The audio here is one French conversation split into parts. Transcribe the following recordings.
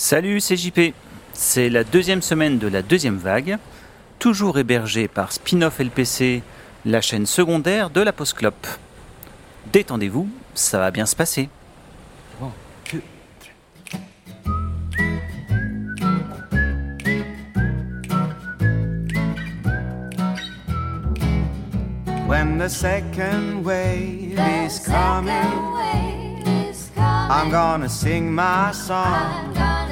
Salut, c'est JP. C'est la deuxième semaine de la deuxième vague, toujours hébergée par Spin-off LPC, la chaîne secondaire de la Post Clop. Détendez-vous, ça va bien se passer. When the second wave is coming, I'm gonna sing my song.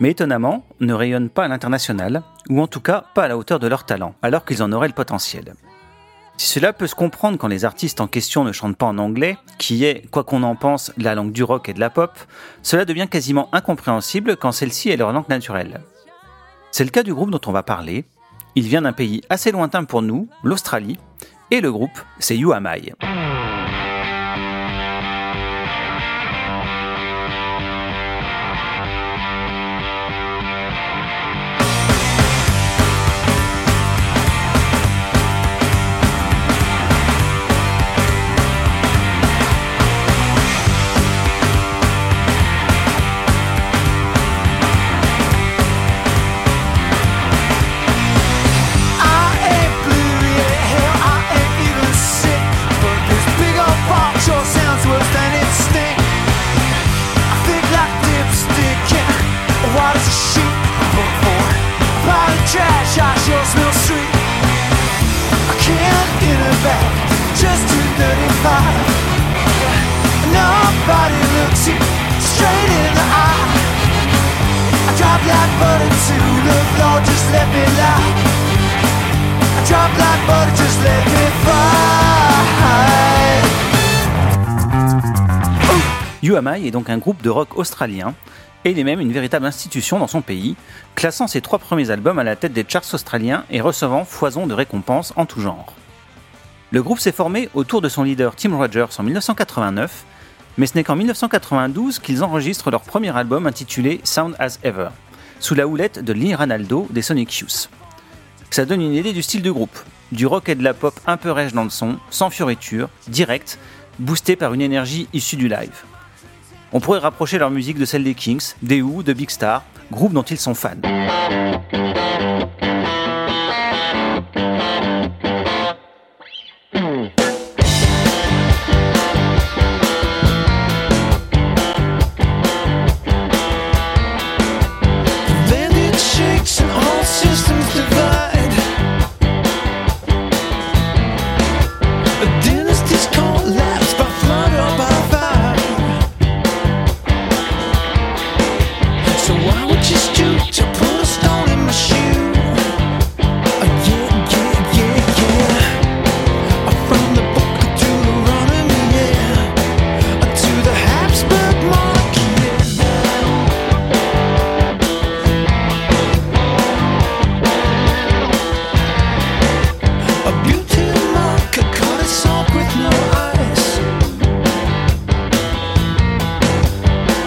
mais étonnamment ne rayonnent pas à l'international, ou en tout cas pas à la hauteur de leur talent, alors qu'ils en auraient le potentiel. Si cela peut se comprendre quand les artistes en question ne chantent pas en anglais, qui est, quoi qu'on en pense, la langue du rock et de la pop, cela devient quasiment incompréhensible quand celle-ci est leur langue naturelle. C'est le cas du groupe dont on va parler. Il vient d'un pays assez lointain pour nous, l'Australie, et le groupe, c'est You Am I. to est donc un groupe de rock australien, et il est même une véritable institution dans son pays, classant ses trois premiers albums à la tête des charts australiens et recevant foison de récompenses en tout genre. Le groupe s'est formé autour de son leader Tim Rogers en 1989, mais ce n'est qu'en 1992 qu'ils enregistrent leur premier album intitulé Sound as Ever, sous la houlette de Lee Ranaldo des Sonic Youth. Ça donne une idée du style du groupe, du rock et de la pop un peu rêche dans le son, sans fioriture, direct, boosté par une énergie issue du live. On pourrait rapprocher leur musique de celle des Kings, des Who, de Big Star, groupe dont ils sont fans.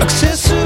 Accessory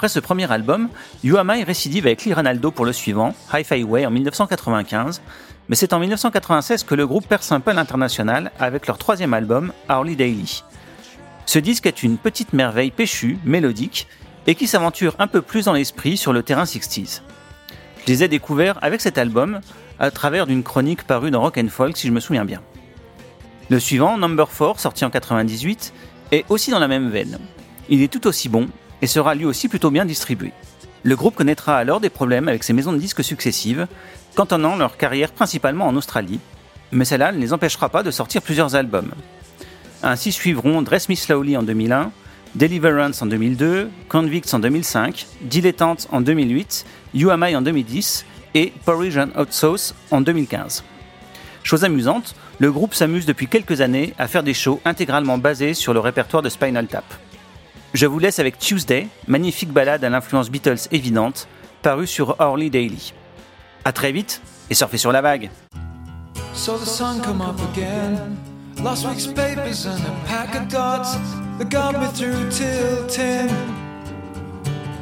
Après ce premier album, You Am I récidive avec Lee Ranaldo pour le suivant, Hi-Fi Way en 1995, mais c'est en 1996 que le groupe perce un peu l'international avec leur troisième album, Hourly Daily. Ce disque est une petite merveille péchue, mélodique, et qui s'aventure un peu plus dans l'esprit sur le terrain 60s. Je les ai découverts avec cet album à travers d'une chronique parue dans Rock and Folk si je me souviens bien. Le suivant, Number 4, sorti en 98, est aussi dans la même veine. Il est tout aussi bon et sera lui aussi plutôt bien distribué. Le groupe connaîtra alors des problèmes avec ses maisons de disques successives, cantonnant leur carrière principalement en Australie, mais cela ne les empêchera pas de sortir plusieurs albums. Ainsi suivront Dress Me Slowly en 2001, Deliverance en 2002, Convicts en 2005, Dilettante en 2008, You en 2010 et and Hot Sauce en 2015. Chose amusante, le groupe s'amuse depuis quelques années à faire des shows intégralement basés sur le répertoire de Spinal Tap. Je vous laisse avec Tuesday, magnifique balade à l'influence Beatles évidente, parue sur Orly Daily. A très vite et surfez sur la vague. So the sun come up again. Last week's papers and a pack of dots that got me through till 10.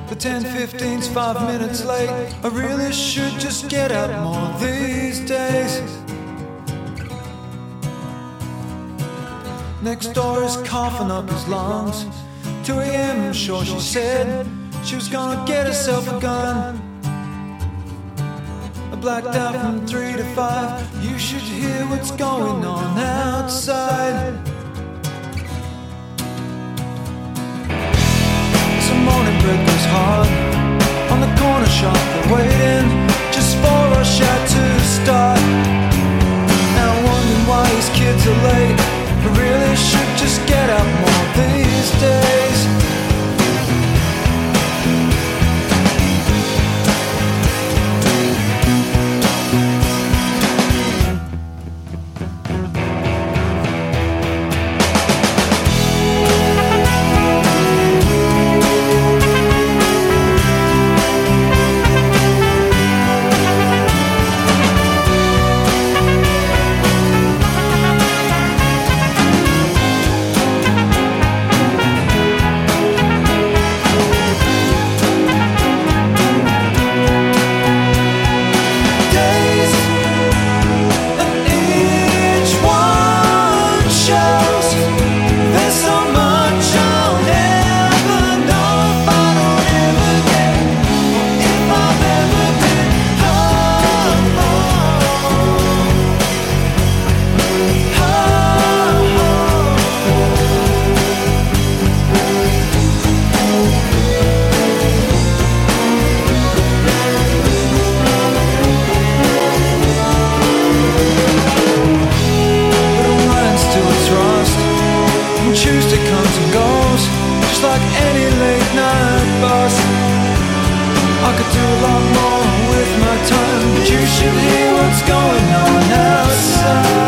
The 10 15's five minutes late. I really should just get out more these days. Next door is coughing up his lungs. 2 a.m. sure she said she was gonna get herself a gun. I blacked out from three to five. You should hear what's going on outside. Some morning goes hard on the corner shop. They're waiting like any late night bus. I could do a lot more with my time, but you should hear what's going on outside.